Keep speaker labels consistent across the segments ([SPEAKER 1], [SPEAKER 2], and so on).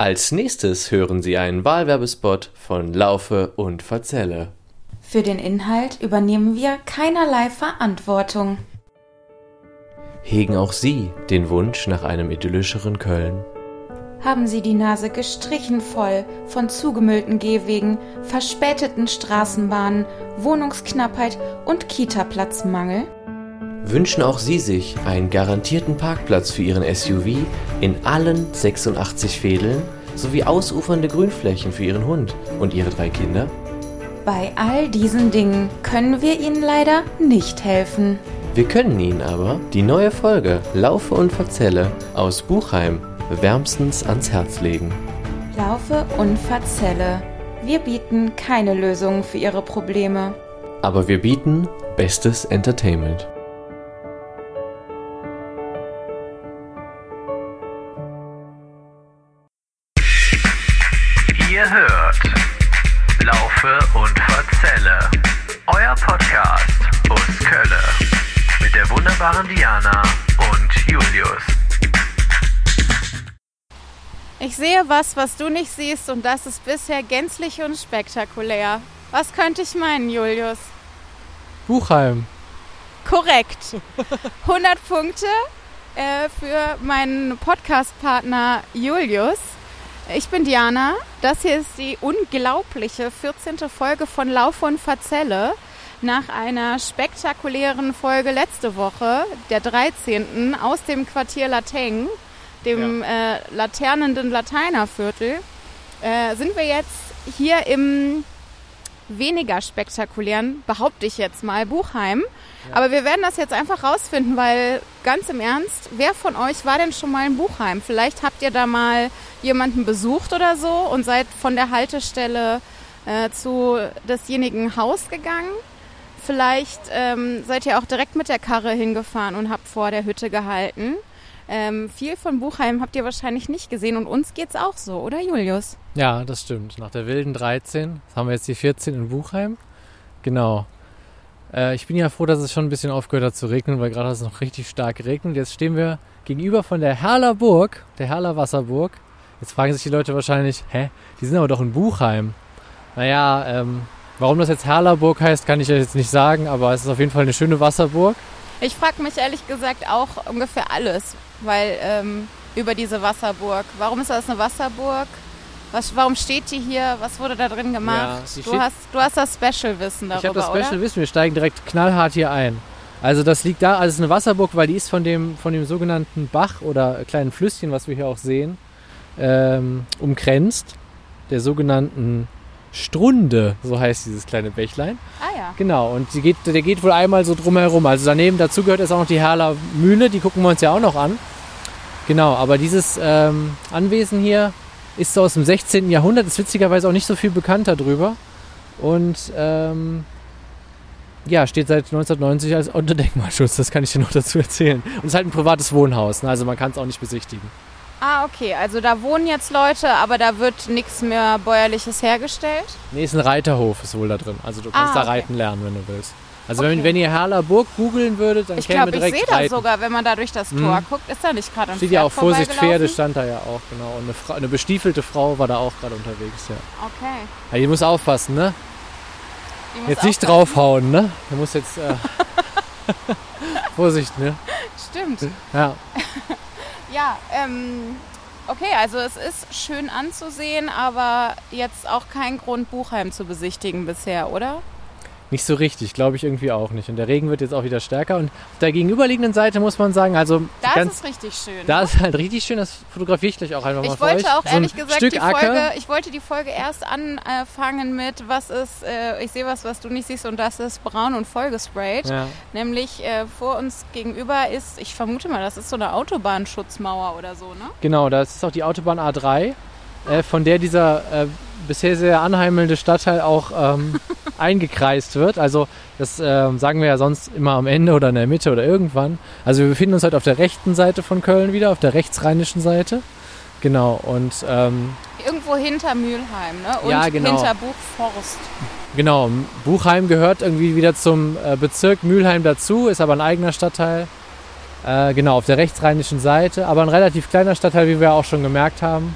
[SPEAKER 1] Als nächstes hören Sie einen Wahlwerbespot von Laufe und Verzelle.
[SPEAKER 2] Für den Inhalt übernehmen wir keinerlei Verantwortung.
[SPEAKER 1] Hegen auch Sie den Wunsch nach einem idyllischeren Köln?
[SPEAKER 2] Haben Sie die Nase gestrichen voll von zugemüllten Gehwegen, verspäteten Straßenbahnen, Wohnungsknappheit und Kita-Platzmangel?
[SPEAKER 1] Wünschen auch Sie sich einen garantierten Parkplatz für Ihren SUV in allen 86 Fädeln sowie ausufernde Grünflächen für Ihren Hund und Ihre drei Kinder?
[SPEAKER 2] Bei all diesen Dingen können wir Ihnen leider nicht helfen.
[SPEAKER 1] Wir können Ihnen aber die neue Folge Laufe und Verzelle aus Buchheim wärmstens ans Herz legen.
[SPEAKER 2] Laufe und Verzelle. Wir bieten keine Lösungen für Ihre Probleme.
[SPEAKER 1] Aber wir bieten bestes Entertainment.
[SPEAKER 3] Sehe was, was du nicht siehst und das ist bisher gänzlich unspektakulär. Was könnte ich meinen, Julius?
[SPEAKER 4] Buchheim.
[SPEAKER 3] Korrekt. 100 Punkte äh, für meinen Podcast-Partner Julius. Ich bin Diana. Das hier ist die unglaubliche 14. Folge von Lauf und Verzelle. Nach einer spektakulären Folge letzte Woche, der 13. aus dem Quartier Lateng, dem äh, laternenden Lateinerviertel, äh, sind wir jetzt hier im weniger spektakulären, behaupte ich jetzt mal, Buchheim. Aber wir werden das jetzt einfach rausfinden, weil ganz im Ernst, wer von euch war denn schon mal in Buchheim? Vielleicht habt ihr da mal jemanden besucht oder so und seid von der Haltestelle äh, zu desjenigen Haus gegangen. Vielleicht ähm, seid ihr auch direkt mit der Karre hingefahren und habt vor der Hütte gehalten. Ähm, viel von Buchheim habt ihr wahrscheinlich nicht gesehen und uns geht's auch so, oder Julius?
[SPEAKER 4] Ja, das stimmt. Nach der wilden 13 haben wir jetzt die 14 in Buchheim. Genau. Äh, ich bin ja froh, dass es schon ein bisschen aufgehört hat zu regnen, weil gerade hat es noch richtig stark geregnet. Jetzt stehen wir gegenüber von der Herler Burg, der Herler Wasserburg. Jetzt fragen sich die Leute wahrscheinlich, hä, die sind aber doch in Buchheim. Naja, ähm, warum das jetzt Herlerburg heißt, kann ich jetzt nicht sagen, aber es ist auf jeden Fall eine schöne Wasserburg.
[SPEAKER 3] Ich frage mich ehrlich gesagt auch ungefähr alles, weil ähm, über diese Wasserburg. Warum ist das eine Wasserburg? Was, warum steht die hier? Was wurde da drin gemacht?
[SPEAKER 4] Ja,
[SPEAKER 3] du, hast, du hast das Special-Wissen darüber,
[SPEAKER 4] ich habe das Special
[SPEAKER 3] oder?
[SPEAKER 4] Wissen, wir steigen direkt knallhart hier ein. Also das liegt da, also es ist eine Wasserburg, weil die ist von dem, von dem sogenannten Bach oder kleinen Flüsschen, was wir hier auch sehen, ähm, umkränzt. Der sogenannten Strunde, so heißt dieses kleine Bächlein.
[SPEAKER 3] Ah ja.
[SPEAKER 4] Genau, und die geht, der geht wohl einmal so drumherum. Also daneben, dazu gehört jetzt auch noch die Herler Mühle, die gucken wir uns ja auch noch an. Genau, aber dieses ähm, Anwesen hier ist so aus dem 16. Jahrhundert, ist witzigerweise auch nicht so viel bekannt darüber. Und ähm, ja, steht seit 1990 als unter Denkmalschutz, das kann ich dir noch dazu erzählen. Und ist halt ein privates Wohnhaus, ne? also man kann es auch nicht besichtigen.
[SPEAKER 3] Ah, okay. Also da wohnen jetzt Leute, aber da wird nichts mehr Bäuerliches hergestellt.
[SPEAKER 4] Nee, ist ein Reiterhof, ist wohl da drin. Also du kannst
[SPEAKER 3] Ah,
[SPEAKER 4] da
[SPEAKER 3] okay.
[SPEAKER 4] reiten lernen, wenn du willst. Also
[SPEAKER 3] Okay.
[SPEAKER 4] wenn, wenn ihr Herler Burg googeln würdet, dann
[SPEAKER 3] Ich
[SPEAKER 4] käme
[SPEAKER 3] glaube, ich
[SPEAKER 4] direkt
[SPEAKER 3] sehe das sogar, wenn man da durch das Tor
[SPEAKER 4] Mhm.
[SPEAKER 3] guckt. Ist da nicht gerade ein
[SPEAKER 4] Steht ja auch Vorsicht Pferde, stand da ja auch, genau. Und eine, Frau, eine bestiefelte Frau war da auch gerade unterwegs, ja.
[SPEAKER 3] Okay.
[SPEAKER 4] ja. Die muss aufpassen, ne?
[SPEAKER 3] Muss
[SPEAKER 4] Jetzt nicht
[SPEAKER 3] aufpassen.
[SPEAKER 4] draufhauen, ne? Du musst jetzt. Äh, Vorsicht, ne?
[SPEAKER 3] Stimmt.
[SPEAKER 4] Ja.
[SPEAKER 3] Ja, ähm, okay, also es ist schön anzusehen, aber jetzt auch kein Grund, Buchheim zu besichtigen bisher, oder?
[SPEAKER 4] Nicht so richtig, glaube ich irgendwie auch nicht. Und der Regen wird jetzt auch wieder stärker. Und auf der gegenüberliegenden Seite muss man sagen, also
[SPEAKER 3] Da
[SPEAKER 4] ganz,
[SPEAKER 3] ist richtig schön.
[SPEAKER 4] da ist halt richtig schön, das fotografiere ich gleich auch einfach mal
[SPEAKER 3] ich wollte auch
[SPEAKER 4] so
[SPEAKER 3] ehrlich gesagt
[SPEAKER 4] Stück
[SPEAKER 3] die
[SPEAKER 4] Acker.
[SPEAKER 3] Folge, ich wollte die Folge erst anfangen mit, was ist, äh, ich sehe was, was du nicht siehst und das ist braun und vollgesprayt.
[SPEAKER 4] Ja.
[SPEAKER 3] Nämlich äh, vor uns gegenüber ist, ich vermute mal, das ist so eine Autobahnschutzmauer oder so, ne?
[SPEAKER 4] Genau, das ist auch die Autobahn A3, äh, von der dieser äh, bisher sehr anheimelnde Stadtteil auch ähm, eingekreist wird. Also das ähm, sagen wir ja sonst immer am Ende oder in der Mitte oder irgendwann. Also wir befinden uns heute auf der rechten Seite von Köln wieder, auf der rechtsrheinischen Seite. Genau, und ähm,
[SPEAKER 3] Irgendwo hinter Mülheim, ne? Und
[SPEAKER 4] Ja, genau.
[SPEAKER 3] hinter Buchforst.
[SPEAKER 4] genau, Buchheim gehört irgendwie wieder zum äh, Bezirk Mülheim dazu, ist aber ein eigener Stadtteil. Äh, genau, auf der rechtsrheinischen Seite, aber ein relativ kleiner Stadtteil, wie wir auch schon gemerkt haben.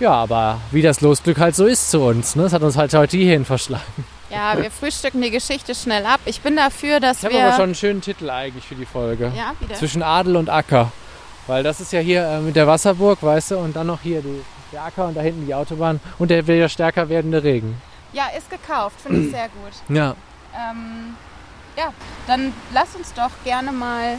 [SPEAKER 4] Ja, aber wie das Losglück halt so ist zu uns, ne? Das hat uns halt heute hierhin verschlagen.
[SPEAKER 3] Ja, wir frühstücken die Geschichte schnell ab. Ich bin dafür, dass
[SPEAKER 4] Ich habe
[SPEAKER 3] wir.
[SPEAKER 4] aber schon einen schönen Titel eigentlich für die Folge.
[SPEAKER 3] ja, wieder.
[SPEAKER 4] Zwischen Adel und Acker. Weil das ist ja hier äh, mit der Wasserburg, weißt du, und dann noch hier die, der Acker und da hinten die Autobahn und der wieder stärker werdende Regen.
[SPEAKER 3] Ja, ist gekauft. Finde ich sehr gut.
[SPEAKER 4] Ja.
[SPEAKER 3] Ähm, ja, dann lass uns doch gerne mal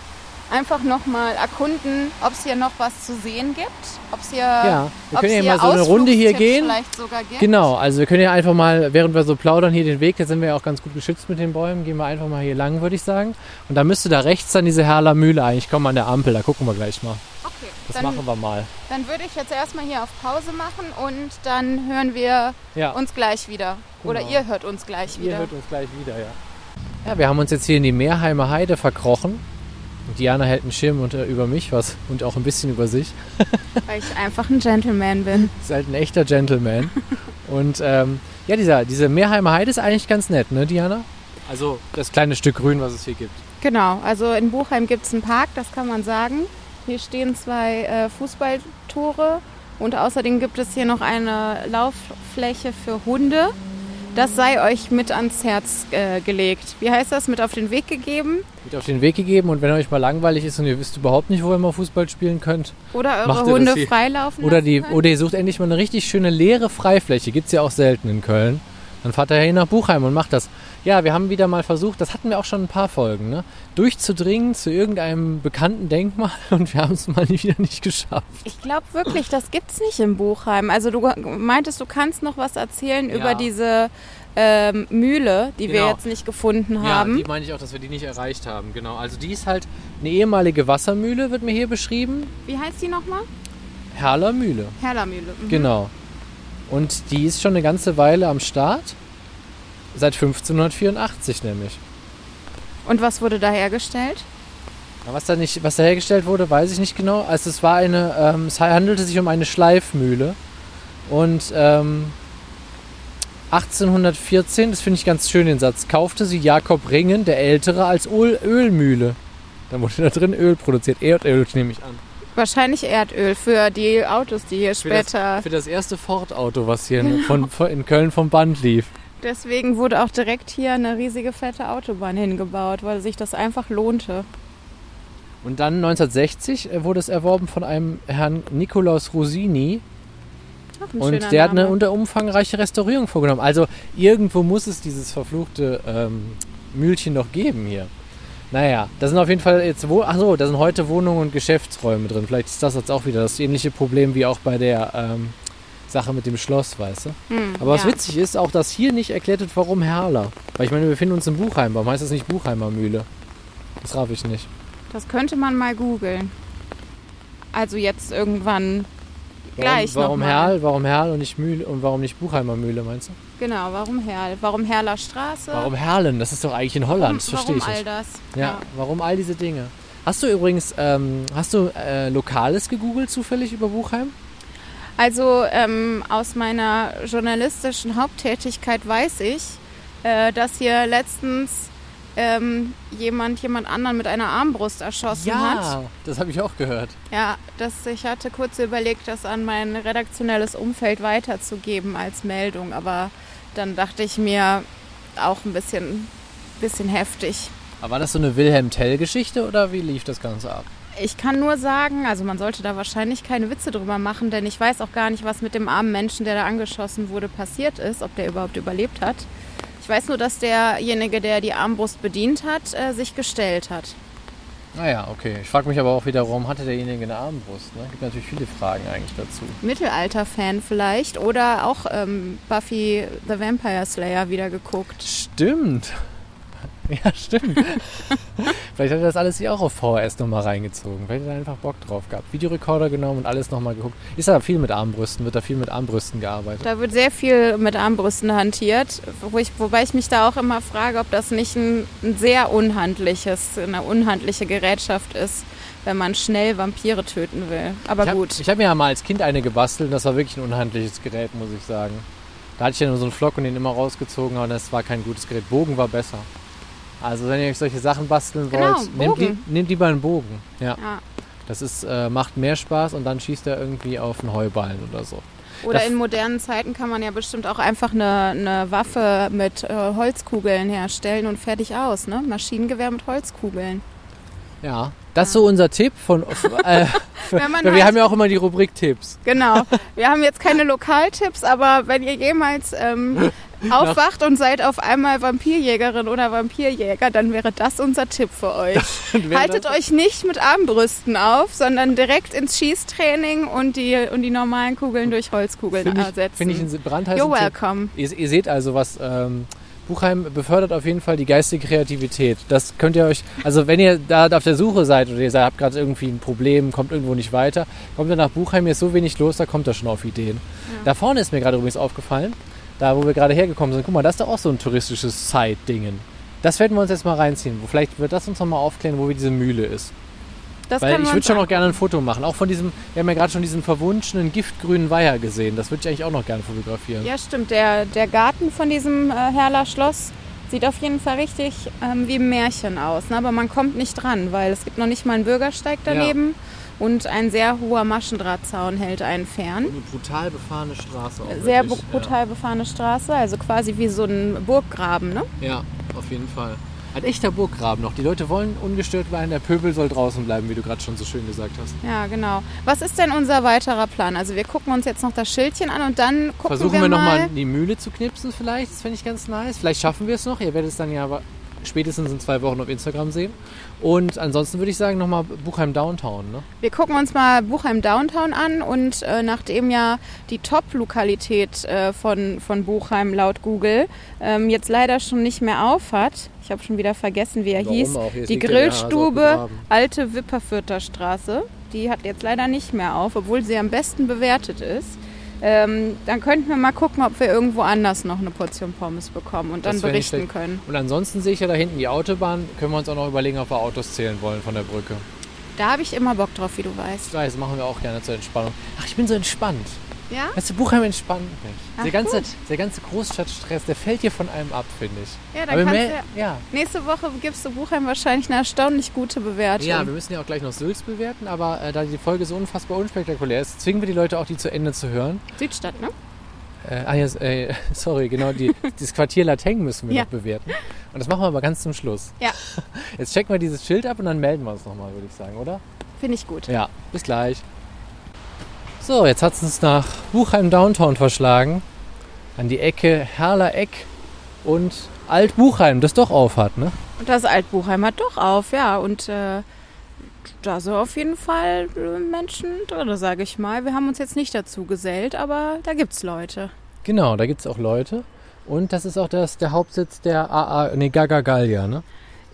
[SPEAKER 3] einfach nochmal erkunden, ob es hier noch was zu sehen gibt. Ob es hier,
[SPEAKER 4] Ja, wir
[SPEAKER 3] ob's
[SPEAKER 4] können ja
[SPEAKER 3] hier
[SPEAKER 4] mal so eine Runde hier gehen.
[SPEAKER 3] Vielleicht sogar gibt.
[SPEAKER 4] Genau, also wir können ja einfach mal, während wir so plaudern, hier den Weg, jetzt sind wir ja auch ganz gut geschützt mit den Bäumen, gehen wir einfach mal hier lang, würde ich sagen. Und da müsste da rechts dann diese Herler Mühle eigentlich kommen an der Ampel, da gucken wir gleich mal.
[SPEAKER 3] Okay,
[SPEAKER 4] Das
[SPEAKER 3] dann,
[SPEAKER 4] machen wir mal.
[SPEAKER 3] dann würde ich jetzt erstmal hier auf Pause machen und dann hören wir
[SPEAKER 4] Ja,
[SPEAKER 3] uns gleich wieder. Oder
[SPEAKER 4] Genau.
[SPEAKER 3] ihr hört uns gleich
[SPEAKER 4] ihr
[SPEAKER 3] wieder.
[SPEAKER 4] hört uns gleich wieder, ja. Ja, wir haben uns jetzt hier in die Meerheimer Heide verkrochen. Und Diana hält einen Schirm unter, über mich was und auch ein bisschen über sich.
[SPEAKER 3] Weil ich einfach ein Gentleman bin.
[SPEAKER 4] Ist halt ein echter Gentleman. und ähm, ja, dieser, diese Meerheimer Heide ist eigentlich ganz nett, ne, Diana? Also das kleine Stück Grün, was es hier gibt.
[SPEAKER 3] Genau, also in Buchheim gibt es einen Park, das kann man sagen. Hier stehen zwei äh, Fußballtore und außerdem gibt es hier noch eine Lauffläche für Hunde. Das sei euch mit ans Herz äh, gelegt. Wie heißt das? Mit auf den Weg gegeben?
[SPEAKER 4] Wird auf den Weg gegeben und wenn euch mal langweilig ist und ihr wisst überhaupt nicht, wo ihr mal Fußball spielen könnt,
[SPEAKER 3] Oder
[SPEAKER 4] Macht
[SPEAKER 3] eure
[SPEAKER 4] ihr das
[SPEAKER 3] Hunde
[SPEAKER 4] hier?
[SPEAKER 3] freilaufen
[SPEAKER 4] oder, die, oder ihr sucht endlich mal eine richtig schöne leere Freifläche, gibt es ja auch selten in Köln, dann fahrt ihr hier nach Buchheim und macht das. Ja, wir haben wieder mal versucht, das hatten wir auch schon ein paar Folgen, ne? durchzudringen zu irgendeinem bekannten Denkmal und wir haben es mal wieder nicht geschafft.
[SPEAKER 3] Ich glaube wirklich, das gibt's nicht im Buchheim. Also du meintest, du kannst noch was erzählen
[SPEAKER 4] Ja.
[SPEAKER 3] über diese ähm, Mühle, die wir
[SPEAKER 4] Genau.
[SPEAKER 3] jetzt nicht gefunden
[SPEAKER 4] Ja,
[SPEAKER 3] haben.
[SPEAKER 4] die meine ich auch, dass wir die nicht erreicht haben, genau. Also die ist halt eine ehemalige Wassermühle, wird mir hier beschrieben.
[SPEAKER 3] Wie heißt die nochmal?
[SPEAKER 4] Herler Mühle.
[SPEAKER 3] Herlermühle. Mhm.
[SPEAKER 4] Genau. Und die ist schon eine ganze Weile am Start. Seit 1584 nämlich.
[SPEAKER 3] Und was wurde da hergestellt?
[SPEAKER 4] Was da, nicht, was da hergestellt wurde, weiß ich nicht genau. Also es war eine, ähm, es handelte sich um eine Schleifmühle. Und ähm, 1814, das finde ich ganz schön den Satz, kaufte sie Jakob Ringen, der Ältere, als Öl Ölmühle. Da wurde da drin Öl produziert. Erdöl nehme ich an.
[SPEAKER 3] Wahrscheinlich Erdöl für die Autos, die hier
[SPEAKER 4] Für das,
[SPEAKER 3] später.
[SPEAKER 4] für das erste Ford-Auto, was hier in- von, von, in Köln vom Band lief.
[SPEAKER 3] Deswegen wurde auch direkt hier eine riesige fette Autobahn hingebaut, weil sich das einfach lohnte.
[SPEAKER 4] Und dann 1960 äh, wurde es erworben von einem Herrn Nikolaus Rosini.
[SPEAKER 3] Ein
[SPEAKER 4] Und der hat eine
[SPEAKER 3] Name.
[SPEAKER 4] unter umfangreiche Restaurierung vorgenommen. Also irgendwo muss es dieses verfluchte ähm, Mühlchen noch geben hier. Naja, da sind auf jeden Fall jetzt wo. Achso, da sind heute Wohnungen und Geschäftsräume drin. Vielleicht ist das jetzt auch wieder das ähnliche Problem wie auch bei der ähm, Sache mit dem Schloss, weißt du?
[SPEAKER 3] Hm,
[SPEAKER 4] Aber was
[SPEAKER 3] ja.
[SPEAKER 4] witzig ist, auch dass hier nicht erklärt wird, warum Herler. Weil ich meine, wir befinden uns in Buchheim. Warum heißt das nicht Buchheimer Mühle? Das raff ich nicht.
[SPEAKER 3] Das könnte man mal googeln. Also jetzt irgendwann gleich
[SPEAKER 4] warum, warum
[SPEAKER 3] noch mal.
[SPEAKER 4] Herl, warum Herl und nicht Mühle und warum nicht Buchheimer Mühle, meinst du?
[SPEAKER 3] Genau, warum Herl? Warum Herler Straße?
[SPEAKER 4] Warum Herlen? Das ist doch eigentlich in Holland,
[SPEAKER 3] warum,
[SPEAKER 4] verstehe ich
[SPEAKER 3] warum all das?
[SPEAKER 4] Ja, warum all diese Dinge? Hast du übrigens, ähm, hast du äh, Lokales gegoogelt zufällig über Buchheim?
[SPEAKER 3] Also ähm, aus meiner journalistischen Haupttätigkeit weiß ich, äh, dass hier letztens ähm, jemand jemand anderen mit einer Armbrust erschossen hat.
[SPEAKER 4] das habe ich auch gehört.
[SPEAKER 3] Ja, das, ich hatte kurz überlegt, das an mein redaktionelles Umfeld weiterzugeben als Meldung, aber dann dachte ich mir auch ein bisschen, bisschen heftig.
[SPEAKER 4] Aber war das so eine Wilhelm Tell-Geschichte oder wie lief das Ganze ab?
[SPEAKER 3] Ich kann nur sagen, also man sollte da wahrscheinlich keine Witze drüber machen, denn ich weiß auch gar nicht, was mit dem armen Menschen, der da angeschossen wurde, passiert ist, ob der überhaupt überlebt hat. Ich weiß nur, dass derjenige, der die Armbrust bedient hat, äh, sich gestellt hat.
[SPEAKER 4] Naja, okay. Ich frage mich aber auch wieder, warum hatte derjenige eine Armbrust? Ne? Gibt natürlich viele Fragen eigentlich dazu.
[SPEAKER 3] Mittelalter-Fan vielleicht oder auch ähm, Buffy the Vampire Slayer wieder geguckt.
[SPEAKER 4] Stimmt. Ja, stimmt. Vielleicht hat er das alles hier auch auf VHS nochmal reingezogen. Vielleicht hat er einfach Bock drauf gehabt. Videorekorder genommen und alles nochmal geguckt. Ist da viel mit Armbrüsten? Wird da viel mit Armbrüsten gearbeitet?
[SPEAKER 3] Da wird sehr viel mit Armbrüsten hantiert, wo ich, wobei ich mich da auch immer frage, ob das nicht ein, ein sehr unhandliches, eine unhandliche Gerätschaft ist, wenn man schnell Vampire töten will. Aber
[SPEAKER 4] ich hab,
[SPEAKER 3] gut.
[SPEAKER 4] Ich habe mir ja mal als Kind eine gebastelt und das war wirklich ein unhandliches Gerät, muss ich sagen. Da hatte ich ja nur so einen Flock und den immer rausgezogen, aber das war kein gutes Gerät. Bogen war besser. Also wenn ihr euch solche Sachen basteln
[SPEAKER 3] Genau,
[SPEAKER 4] wollt, nehmt, li
[SPEAKER 3] Bogen.
[SPEAKER 4] nehmt lieber einen Bogen. Ja.
[SPEAKER 3] Ja.
[SPEAKER 4] Das ist, äh, macht mehr Spaß und dann schießt er irgendwie auf einen Heuballen oder so.
[SPEAKER 3] Oder
[SPEAKER 4] Da-
[SPEAKER 3] in modernen Zeiten kann man ja bestimmt auch einfach eine, eine Waffe mit äh, Holzkugeln herstellen und fertig aus, ne? Maschinengewehr mit Holzkugeln.
[SPEAKER 4] Ja, das ist so unser Tipp von. Äh, wir
[SPEAKER 3] halt-
[SPEAKER 4] haben ja auch immer die Rubrik Tipps.
[SPEAKER 3] Genau. Wir haben jetzt keine Lokaltipps, aber wenn ihr jemals ähm, aufwacht und seid auf einmal Vampirjägerin oder Vampirjäger, dann wäre das unser Tipp für euch. Haltet euch nicht mit Armbrüsten auf, sondern direkt ins Schießtraining und die, und die normalen Kugeln durch Holzkugeln
[SPEAKER 4] Finde ich,
[SPEAKER 3] ersetzen.
[SPEAKER 4] finde ich einen brandheißen
[SPEAKER 3] You're welcome.
[SPEAKER 4] Ihr, ihr seht also, was ähm, Buchheim befördert auf jeden Fall die geistige Kreativität. Das könnt ihr euch, also wenn ihr da auf der Suche seid oder ihr seid- habt gerade irgendwie ein Problem, kommt irgendwo nicht weiter, kommt ihr nach Buchheim, hier ist so wenig los, da kommt ihr schon auf Ideen. Da vorne ist mir gerade übrigens aufgefallen, da wo wir gerade hergekommen sind, guck mal, das ist doch auch so ein touristisches Side-Dingen. Das werden wir uns jetzt mal reinziehen. Wo- Vielleicht wird das uns nochmal aufklären, wo diese Mühle ist.
[SPEAKER 3] Das
[SPEAKER 4] Weil ich würde schon noch gerne ein Foto machen. Auch von diesem, wir haben ja gerade schon diesen verwunschenen giftgrünen Weiher gesehen. Das würde ich eigentlich auch noch gerne fotografieren.
[SPEAKER 3] Ja, stimmt. Der, der Garten von diesem äh, Herler Schloss sieht auf jeden Fall richtig ähm, wie ein Märchen aus. Ne? Aber man kommt nicht dran, weil es gibt noch nicht mal einen Bürgersteig daneben. Und ein sehr hoher Maschendrahtzaun hält einen fern.
[SPEAKER 4] Eine brutal befahrene Straße. Auch
[SPEAKER 3] Sehr
[SPEAKER 4] wirklich.
[SPEAKER 3] brutal befahrene Straße, also quasi wie so ein Burggraben. Ne?
[SPEAKER 4] Ja. ja, auf jeden Fall. Ein echter Burggraben noch. Die Leute wollen ungestört bleiben, der Pöbel soll draußen bleiben, wie du gerade schon so schön gesagt hast.
[SPEAKER 3] Ja, genau. Was ist denn unser weiterer Plan? Also wir gucken uns jetzt noch das Schildchen an und dann gucken
[SPEAKER 4] Versuchen
[SPEAKER 3] wir,
[SPEAKER 4] wir,
[SPEAKER 3] mal.
[SPEAKER 4] nochmal die Mühle zu knipsen vielleicht. Das fände ich ganz nice. Vielleicht schaffen wir es noch. Ihr werdet es dann ja spätestens in zwei Wochen auf Instagram sehen. Und ansonsten würde ich sagen nochmal Buchheim Downtown. Ne?
[SPEAKER 3] Wir gucken uns mal Buchheim Downtown an und äh, nachdem ja die Top-Lokalität äh, von, von Buchheim laut Google ähm, jetzt leider schon nicht mehr auf hat, ich habe schon wieder vergessen, wie er
[SPEAKER 4] Warum
[SPEAKER 3] hieß, die Grillstube. Alte Wipperfürther Straße, die hat jetzt leider nicht mehr auf, obwohl sie am besten bewertet ist. Ähm, dann könnten wir mal gucken, ob wir irgendwo anders noch eine Portion Pommes bekommen und dann berichten können.
[SPEAKER 4] Und ansonsten sehe ich ja da hinten die Autobahn. Können wir uns auch noch überlegen, ob wir Autos zählen wollen von der Brücke.
[SPEAKER 3] Da habe ich immer Bock drauf, wie du weißt.
[SPEAKER 4] Ich weiß, machen wir auch gerne zur Entspannung. Ach, ich bin so entspannt.
[SPEAKER 3] Ja?
[SPEAKER 4] Weißt du, Buchheim entspannt mich.
[SPEAKER 3] Ach,
[SPEAKER 4] der, ganze,
[SPEAKER 3] gut.
[SPEAKER 4] der ganze Großstadtstress, der fällt hier von einem ab, finde ich.
[SPEAKER 3] Ja, dann
[SPEAKER 4] Aber
[SPEAKER 3] kannst du
[SPEAKER 4] ja.
[SPEAKER 3] Nächste Woche gibst du Buchheim wahrscheinlich eine erstaunlich gute Bewertung.
[SPEAKER 4] ja, wir müssen ja auch gleich noch Sülz bewerten, aber äh, da die Folge so unfassbar unspektakulär ist, zwingen wir die Leute auch, die zu Ende zu hören.
[SPEAKER 3] Südstadt, ne?
[SPEAKER 4] Äh, ah, ja, äh, sorry, genau, die, das Quartier Lateng müssen wir
[SPEAKER 3] Ja.
[SPEAKER 4] noch bewerten. Und das machen wir aber ganz zum Schluss.
[SPEAKER 3] Ja.
[SPEAKER 4] Jetzt checken wir dieses Schild ab und dann melden wir uns nochmal, würde ich sagen, oder?
[SPEAKER 3] Finde ich gut.
[SPEAKER 4] Ja, bis gleich. So, jetzt hat es uns nach Buchheim Downtown verschlagen. An die Ecke Herler Eck und Alt-Buchheim, das doch auf hat, ne?
[SPEAKER 3] Und das Altbuchheim hat doch auf, ja. Und äh, da sind auf jeden Fall Menschen drin, sage ich mal. Wir haben uns jetzt nicht dazu gesellt, aber da gibt's Leute.
[SPEAKER 4] Genau, da gibt es auch Leute. Und das ist auch das, der Hauptsitz der AA, nee, Gaga Gallia, ne?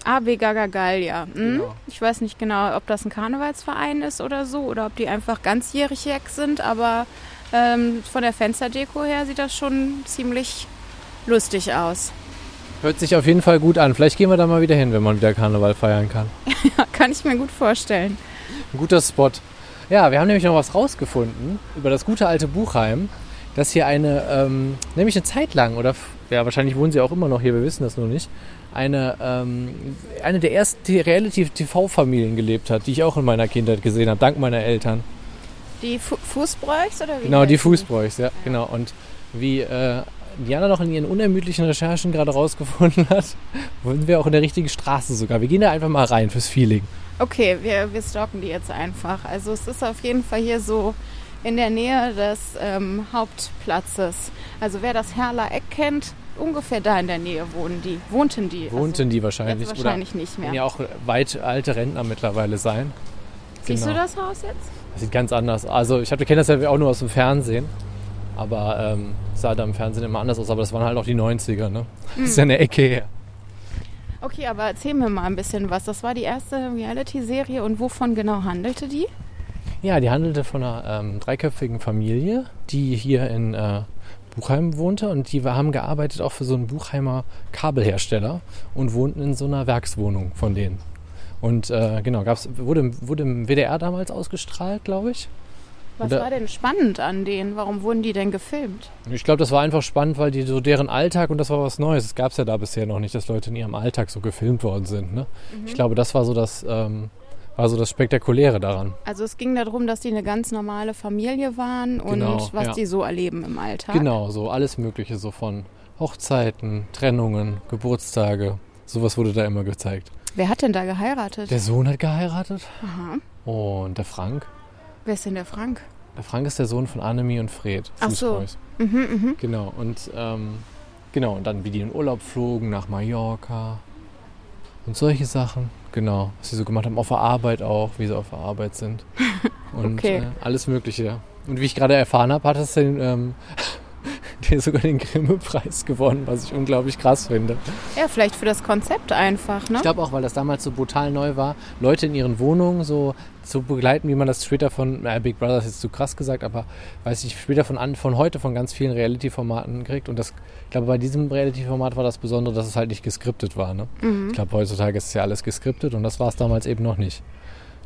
[SPEAKER 3] AB Gaga Gallia. Hm?
[SPEAKER 4] Genau.
[SPEAKER 3] Ich weiß nicht genau, ob das ein Karnevalsverein ist oder so oder ob die einfach ganzjährig weg sind, aber ähm, von der Fensterdeko her sieht das schon ziemlich lustig aus.
[SPEAKER 4] Hört sich auf jeden Fall gut an. Vielleicht gehen wir da mal wieder hin, wenn man wieder Karneval feiern kann.
[SPEAKER 3] Kann ich mir gut vorstellen.
[SPEAKER 4] Ein guter Spot. Ja, wir haben nämlich noch was rausgefunden über das gute alte Buchheim, dass hier eine, ähm, nämlich eine Zeit lang, oder ja, wahrscheinlich wohnen sie auch immer noch hier, wir wissen das nur nicht, eine, ähm, eine der ersten Reality-TV-Familien gelebt hat, die ich auch in meiner Kindheit gesehen habe, dank meiner Eltern.
[SPEAKER 3] Die Fu Fußbräuchs oder wie?
[SPEAKER 4] Genau, die Fußbräuchs, ja, genau. Und wie äh, Diana noch in ihren unermüdlichen Recherchen gerade rausgefunden hat, sind wir auch in der richtigen Straße sogar. Wir gehen da einfach mal rein fürs Feeling.
[SPEAKER 3] Okay, wir, wir stalken die jetzt einfach. Also es ist auf jeden Fall hier so in der Nähe des ähm, Hauptplatzes. Also wer das Herler Eck kennt, ungefähr da in der Nähe wohnen die. Wohnten die.
[SPEAKER 4] Wohnten die wahrscheinlich.
[SPEAKER 3] also, jetzt wahrscheinlich nicht mehr.
[SPEAKER 4] ja auch weit alte Rentner mittlerweile sein.
[SPEAKER 3] Siehst
[SPEAKER 4] genau.
[SPEAKER 3] du das Haus jetzt?
[SPEAKER 4] Das sieht ganz anders. Also ich habe kenne das ja auch nur aus dem Fernsehen. Aber ähm, sah da im Fernsehen immer anders aus. Aber das waren halt auch die 90er, ne? Das ist ja eine Ecke her.
[SPEAKER 3] Okay, aber erzähl mir mal ein bisschen was. Das war die erste Reality-Serie und wovon genau handelte die?
[SPEAKER 4] Ja, die handelte von einer ähm, dreiköpfigen Familie, die hier in äh, Buchheim wohnte. Und die haben gearbeitet auch für so einen Buchheimer Kabelhersteller und wohnten in so einer Werkswohnung von denen. Und äh, genau, gab's, wurde, im- wurde im WDR damals ausgestrahlt, glaube ich.
[SPEAKER 3] Was
[SPEAKER 4] Oder-
[SPEAKER 3] war denn spannend an denen? Warum wurden die denn gefilmt?
[SPEAKER 4] Ich glaube, das war einfach spannend, weil die so deren Alltag und das war was Neues. Das gab es ja da bisher noch nicht, dass Leute in ihrem Alltag so gefilmt worden sind. Ne? Ich glaube, das war so das, ähm, war so das Spektakuläre daran.
[SPEAKER 3] Also es ging darum, dass die eine ganz normale Familie waren und
[SPEAKER 4] Genau,
[SPEAKER 3] was
[SPEAKER 4] ja.
[SPEAKER 3] die so erleben im Alltag.
[SPEAKER 4] Genau, so alles Mögliche, so von Hochzeiten, Trennungen, Geburtstage. Sowas wurde da immer gezeigt.
[SPEAKER 3] Wer hat denn da geheiratet?
[SPEAKER 4] Der Sohn hat geheiratet
[SPEAKER 3] Aha.
[SPEAKER 4] und der Frank.
[SPEAKER 3] Wer ist denn der Frank?
[SPEAKER 4] Der Frank ist der Sohn von Annemie und Fred.
[SPEAKER 3] Ach so. Mhm, mhm.
[SPEAKER 4] Genau, und ähm, genau, und dann wie die in Urlaub flogen nach Mallorca und solche Sachen. Genau, was sie so gemacht haben, auf der Arbeit auch, wie sie auf der Arbeit sind. Und
[SPEAKER 3] Okay.
[SPEAKER 4] äh, alles Mögliche. Und wie ich gerade erfahren habe, hat es den, ähm, der sogar den Grimme-Preis gewonnen, was ich unglaublich krass finde.
[SPEAKER 3] Ja, vielleicht für das Konzept einfach, ne?
[SPEAKER 4] Ich glaube auch, weil das damals so brutal neu war, Leute in ihren Wohnungen so zu begleiten, wie man das später von, äh, Big Brother ist jetzt zu krass gesagt, aber weiß ich, später von, an, von heute von ganz vielen Reality-Formaten kriegt. Und das, ich glaube, bei diesem Reality-Format war das Besondere, dass es halt nicht geskriptet war. Ne?
[SPEAKER 3] Mhm.
[SPEAKER 4] Ich glaube, heutzutage ist ja alles geskriptet und das war es damals eben noch nicht.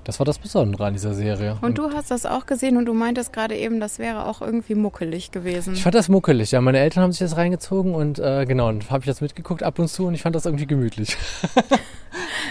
[SPEAKER 4] Das war das Besondere an dieser Serie.
[SPEAKER 3] Und du hast das auch gesehen und du meintest gerade eben, das wäre auch irgendwie muckelig gewesen.
[SPEAKER 4] Ich fand das muckelig, ja. Meine Eltern haben sich das reingezogen und äh, genau, und habe ich das mitgeguckt ab und zu und ich fand das irgendwie gemütlich.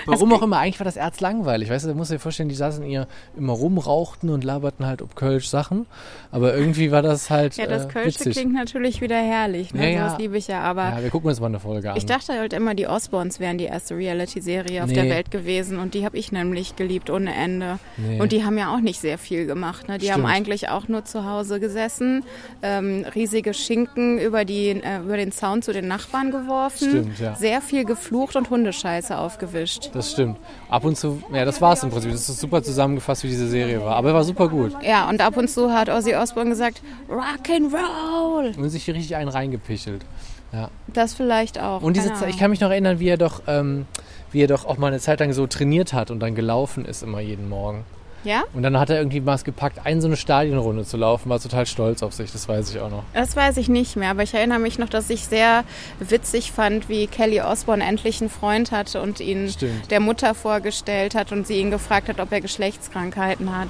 [SPEAKER 4] Warum auch immer, eigentlich war das Erz langweilig. Weißt du, du musst dir vorstellen, die saßen ihr immer rumrauchten und laberten halt ob Kölsch Sachen. Aber irgendwie war das halt
[SPEAKER 3] ja, das
[SPEAKER 4] äh,
[SPEAKER 3] Kölsche
[SPEAKER 4] witzig.
[SPEAKER 3] klingt natürlich wieder herrlich, ne?
[SPEAKER 4] Ja, ja.
[SPEAKER 3] Sowas liebe ich ja, aber
[SPEAKER 4] Ja, wir gucken uns mal eine Folge an.
[SPEAKER 3] ich dachte halt immer, die Osborns wären die erste Reality-Serie auf
[SPEAKER 4] Nee.
[SPEAKER 3] der Welt gewesen und die habe ich nämlich geliebt ohne Ende.
[SPEAKER 4] Nee.
[SPEAKER 3] Und die haben ja auch nicht sehr viel gemacht. Ne? Die haben
[SPEAKER 4] Stimmt.
[SPEAKER 3] eigentlich auch nur zu Hause gesessen, ähm, riesige Schinken über, die, äh, über den Zaun zu den Nachbarn geworfen,
[SPEAKER 4] Stimmt, ja.
[SPEAKER 3] sehr viel geflucht und Hundescheiße aufgewischt.
[SPEAKER 4] Das stimmt. Ab und zu, ja, das war's im Prinzip. Das ist super zusammengefasst, wie diese Serie war. Aber war super gut.
[SPEAKER 3] Ja, und ab und zu hat Ozzy Osbourne gesagt, Rock'n'Roll.
[SPEAKER 4] Und sich hier richtig einen reingepichelt. Ja.
[SPEAKER 3] Das vielleicht auch.
[SPEAKER 4] Und diese Zeit, ich kann mich noch erinnern, wie er doch, ähm, wie er doch auch mal eine Zeit lang so trainiert hat und dann gelaufen ist immer jeden Morgen.
[SPEAKER 3] Ja?
[SPEAKER 4] Und dann hat er irgendwie was gepackt, eine so eine Stadionrunde zu laufen, war total stolz auf sich, das weiß ich auch noch.
[SPEAKER 3] Das weiß ich nicht mehr, aber ich erinnere mich noch, dass ich sehr witzig fand, wie Kelly Osbourne endlich einen Freund hatte und ihn
[SPEAKER 4] Stimmt.
[SPEAKER 3] der Mutter vorgestellt hat und sie ihn gefragt hat, ob er Geschlechtskrankheiten hat.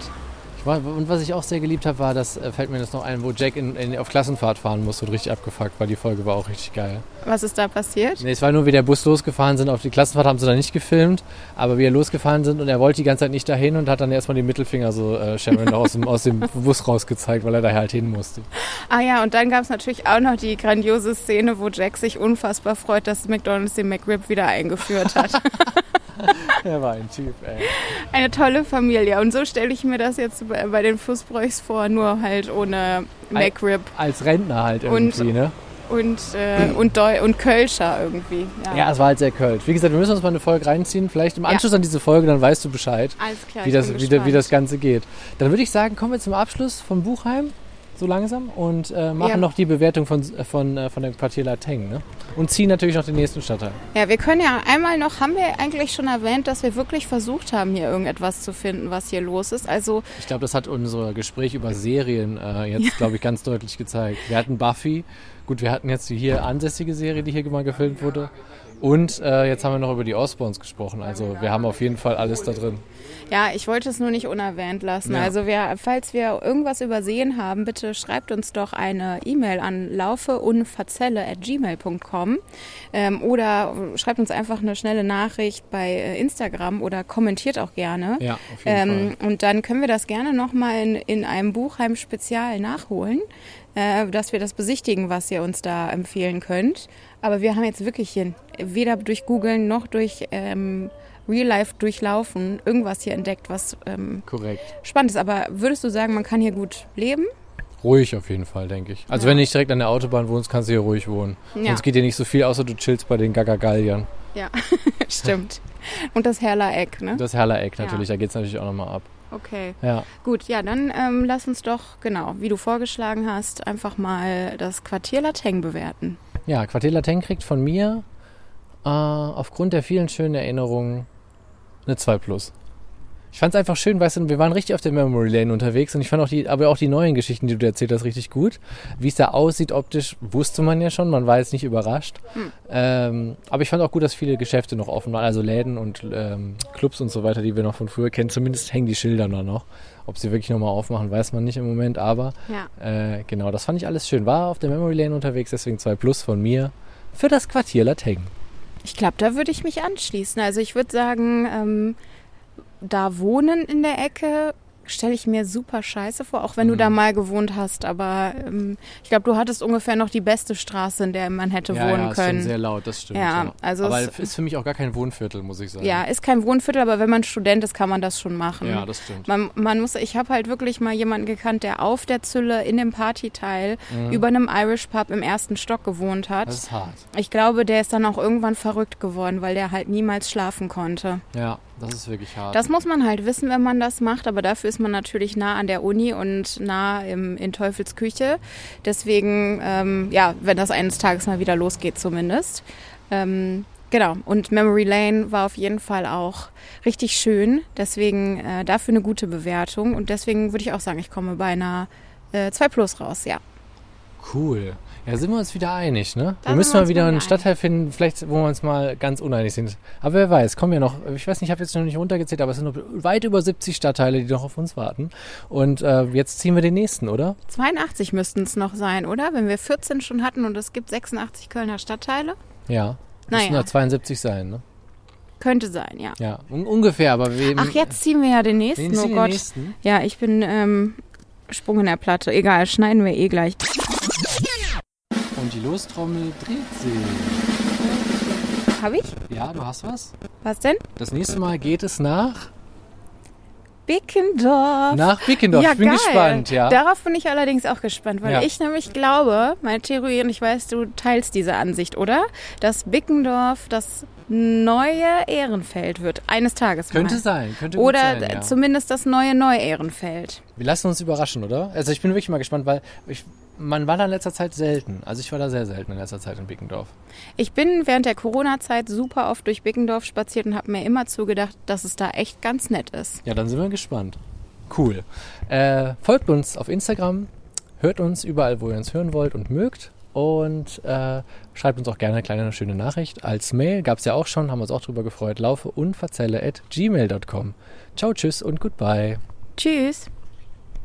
[SPEAKER 4] Und was ich auch sehr geliebt habe, war, das äh, fällt mir jetzt noch ein, wo Jack in, in, auf Klassenfahrt fahren musste und richtig abgefuckt war. Die Folge war auch richtig geil.
[SPEAKER 3] Was ist da passiert?
[SPEAKER 4] Nee, es war nur, wie der Bus losgefahren sind. Auf die Klassenfahrt haben sie dann nicht gefilmt, aber wie er losgefahren sind und er wollte die ganze Zeit nicht dahin und hat dann erstmal den Mittelfinger so äh, aus dem, aus dem Bus rausgezeigt, weil er da halt hin musste.
[SPEAKER 3] Ah ja, und dann gab es natürlich auch noch die grandiose Szene, wo Jack sich unfassbar freut, dass McDonald's den McRib wieder eingeführt hat.
[SPEAKER 4] Er war ein Typ, ey.
[SPEAKER 3] Eine tolle Familie. Und so stelle ich mir das jetzt bei bei den Fußbräuchs vor, nur halt ohne McRib
[SPEAKER 4] Als Rentner halt
[SPEAKER 3] Und-
[SPEAKER 4] irgendwie, ne?
[SPEAKER 3] und, äh, und, Deu und Kölscher irgendwie.
[SPEAKER 4] Ja, es war halt sehr kölsch. Wie gesagt, wir müssen uns mal eine Folge reinziehen. Vielleicht im
[SPEAKER 3] Ja.
[SPEAKER 4] Anschluss an diese Folge, dann weißt du Bescheid,
[SPEAKER 3] Alles klar.
[SPEAKER 4] wie, das, wie, wie das. Ganze geht. Dann würde ich sagen, kommen wir zum Abschluss vom Buchheim, so langsam, und äh, machen
[SPEAKER 3] Ja.
[SPEAKER 4] noch die Bewertung von, von, äh, von dem Quartier Lateng. Ne? Und ziehen natürlich noch den nächsten Stadtteil.
[SPEAKER 3] Ja, wir können ja einmal noch, haben wir eigentlich schon erwähnt, dass wir wirklich versucht haben, hier irgendetwas zu finden, was hier los ist. Also,
[SPEAKER 4] Ich glaube, das hat unser Gespräch über Serien äh, jetzt, glaube ich, ganz deutlich gezeigt. Wir hatten Buffy, gut, wir hatten jetzt die hier ansässige Serie, die hier mal gefilmt wurde. Und äh, jetzt haben wir noch über die Osborns gesprochen. Also wir haben auf jeden Fall alles da drin.
[SPEAKER 3] Ja, ich wollte es nur nicht unerwähnt lassen.
[SPEAKER 4] Ja.
[SPEAKER 3] Also, wir, falls wir irgendwas übersehen haben, bitte schreibt uns doch eine E-Mail an laufeunverzelle.gmail.com ähm, oder schreibt uns einfach eine schnelle Nachricht bei äh, Instagram oder kommentiert auch gerne.
[SPEAKER 4] Ja, auf jeden
[SPEAKER 3] Ähm, und dann können wir das gerne nochmal in, in einem Buchheim-Spezial nachholen, äh, dass wir das besichtigen, was ihr uns da empfehlen könnt. Aber wir haben jetzt wirklich hier weder durch Googlen noch durch ähm, Real Life durchlaufen irgendwas hier entdeckt, was ähm.
[SPEAKER 4] Korrekt.
[SPEAKER 3] spannend ist. Aber würdest du sagen, man kann hier gut leben?
[SPEAKER 4] Ruhig auf jeden Fall, denke ich. Also
[SPEAKER 3] Ja.
[SPEAKER 4] wenn du nicht direkt an der Autobahn wohnst, kannst du hier ruhig wohnen.
[SPEAKER 3] Ja.
[SPEAKER 4] Sonst geht dir nicht so viel, außer du chillst bei den Gagagalliern.
[SPEAKER 3] Ja, stimmt. Und das Herler Eck, ne?
[SPEAKER 4] Das Herler-Eck
[SPEAKER 3] Ja.
[SPEAKER 4] natürlich, da geht es natürlich auch nochmal ab.
[SPEAKER 3] Okay.
[SPEAKER 4] Ja.
[SPEAKER 3] Gut, ja, dann ähm, lass uns doch, genau, wie du vorgeschlagen hast, einfach mal das Quartier Lateng bewerten.
[SPEAKER 4] Ja, Quartier Lateng kriegt von mir äh, aufgrund der vielen schönen Erinnerungen eine 2 Plus. Ich fand es einfach schön, weißt du, wir waren richtig auf der Memory Lane unterwegs und ich fand auch die, aber auch die neuen Geschichten, die du erzählt hast, richtig gut. Wie es da aussieht optisch, wusste man ja schon, man war jetzt nicht überrascht. Ähm, aber ich fand auch gut, dass viele Geschäfte noch offen waren, also Läden und ähm, Clubs und so weiter, die wir noch von früher kennen. Zumindest hängen die Schilder da noch. Ob sie wirklich nochmal aufmachen, weiß man nicht im Moment, aber
[SPEAKER 3] Ja.
[SPEAKER 4] äh, genau, das fand ich alles schön. War auf der Memory Lane unterwegs, deswegen 2 Plus von mir für das Quartier Lateng.
[SPEAKER 3] Ich glaube, da würde ich mich anschließen. Also ich würde sagen, ähm, da wohnen in der Ecke stelle ich mir super scheiße vor, auch wenn du da
[SPEAKER 4] Mhm.
[SPEAKER 3] mal gewohnt hast. Aber ähm, ich glaube, du hattest ungefähr noch die beste Straße, in der man hätte
[SPEAKER 4] ja,
[SPEAKER 3] wohnen
[SPEAKER 4] ja, ist
[SPEAKER 3] können.
[SPEAKER 4] schon sehr laut, das stimmt.
[SPEAKER 3] Ja,
[SPEAKER 4] Ja,
[SPEAKER 3] also
[SPEAKER 4] Aber
[SPEAKER 3] es-
[SPEAKER 4] ist für mich auch gar kein Wohnviertel, muss ich sagen.
[SPEAKER 3] ja, ist kein Wohnviertel, aber wenn man Student ist, kann man das schon machen.
[SPEAKER 4] Ja, das stimmt.
[SPEAKER 3] Man, man muss, ich habe halt wirklich mal jemanden gekannt, der auf der Zülle in dem Partyteil
[SPEAKER 4] Mhm.
[SPEAKER 3] über einem Irish Pub im ersten Stock gewohnt hat.
[SPEAKER 4] Das ist hart.
[SPEAKER 3] Ich glaube, der ist dann auch irgendwann verrückt geworden, weil der halt niemals schlafen konnte.
[SPEAKER 4] Ja, das ist wirklich hart.
[SPEAKER 3] Das muss man halt wissen, wenn man das macht, aber dafür ist man natürlich nah an der Uni und nah im, in Teufels Küche. Deswegen, ähm, ja, wenn das eines Tages mal wieder losgeht zumindest. Ähm, genau, und Memory Lane war auf jeden Fall auch richtig schön. Deswegen äh, dafür eine gute Bewertung und deswegen würde ich auch sagen, ich komme bei einer äh, 2 Plus raus, ja.
[SPEAKER 4] Cool. Ja, sind wir uns wieder einig, ne?
[SPEAKER 3] Da
[SPEAKER 4] wir müssen
[SPEAKER 3] wir
[SPEAKER 4] mal wieder einen
[SPEAKER 3] einig.
[SPEAKER 4] Stadtteil finden, vielleicht, wo wir uns mal ganz uneinig sind. Aber wer weiß, kommen ja noch, ich weiß nicht, ich habe jetzt noch nicht runtergezählt, aber es sind noch weit über 70 Stadtteile, die noch auf uns warten. Und äh, jetzt ziehen wir den nächsten, oder?
[SPEAKER 3] 82 müssten es noch sein, oder? Wenn wir 14 schon hatten und es gibt 86 Kölner Stadtteile.
[SPEAKER 4] Ja. Müssen
[SPEAKER 3] Naja.
[SPEAKER 4] ja 72 sein, ne?
[SPEAKER 3] Könnte sein, ja.
[SPEAKER 4] Ja, un ungefähr, aber wir.
[SPEAKER 3] Ach, jetzt ziehen wir ja den nächsten. Oh
[SPEAKER 4] ziehen den
[SPEAKER 3] Gott.
[SPEAKER 4] nächsten?
[SPEAKER 3] Ja, ich bin ähm, Sprung in der Platte. Egal, schneiden wir eh gleich.
[SPEAKER 4] Die Lostrommel dreht sich.
[SPEAKER 3] Hab ich?
[SPEAKER 4] Ja, du hast was?
[SPEAKER 3] Was denn?
[SPEAKER 4] Das nächste Mal geht es nach,
[SPEAKER 3] Bickendorf.
[SPEAKER 4] nach Bickendorf.
[SPEAKER 3] ja,
[SPEAKER 4] ich bin
[SPEAKER 3] geil.
[SPEAKER 4] gespannt, ja.
[SPEAKER 3] Darauf bin ich allerdings auch gespannt, weil
[SPEAKER 4] Ja.
[SPEAKER 3] ich nämlich glaube, meine Theorie, und ich weiß, du teilst diese Ansicht, oder? Dass Bickendorf das neue Ehrenfeld wird. Eines Tages
[SPEAKER 4] könnte
[SPEAKER 3] mal.
[SPEAKER 4] sein, könnte gut
[SPEAKER 3] Oder
[SPEAKER 4] sein. Ja.
[SPEAKER 3] zumindest das neue Neu-Ehrenfeld.
[SPEAKER 4] Wir lassen uns überraschen, oder? Also ich bin wirklich mal gespannt, weil ich, man war da in letzter Zeit selten. Also ich war da sehr selten in letzter Zeit in Bickendorf.
[SPEAKER 3] Ich bin während der Corona-Zeit super oft durch Bickendorf spaziert und habe mir immer zugedacht, dass es da echt ganz nett ist.
[SPEAKER 4] Ja, dann sind wir gespannt. Cool. Äh, folgt uns auf Instagram, hört uns überall, wo ihr uns hören wollt und mögt. Und äh, schreibt uns auch gerne eine kleine schöne Nachricht. Als Mail gab es ja auch schon, haben wir uns auch drüber gefreut. Laufe und verzelle at gmail.com. Ciao, tschüss und goodbye.
[SPEAKER 3] Tschüss.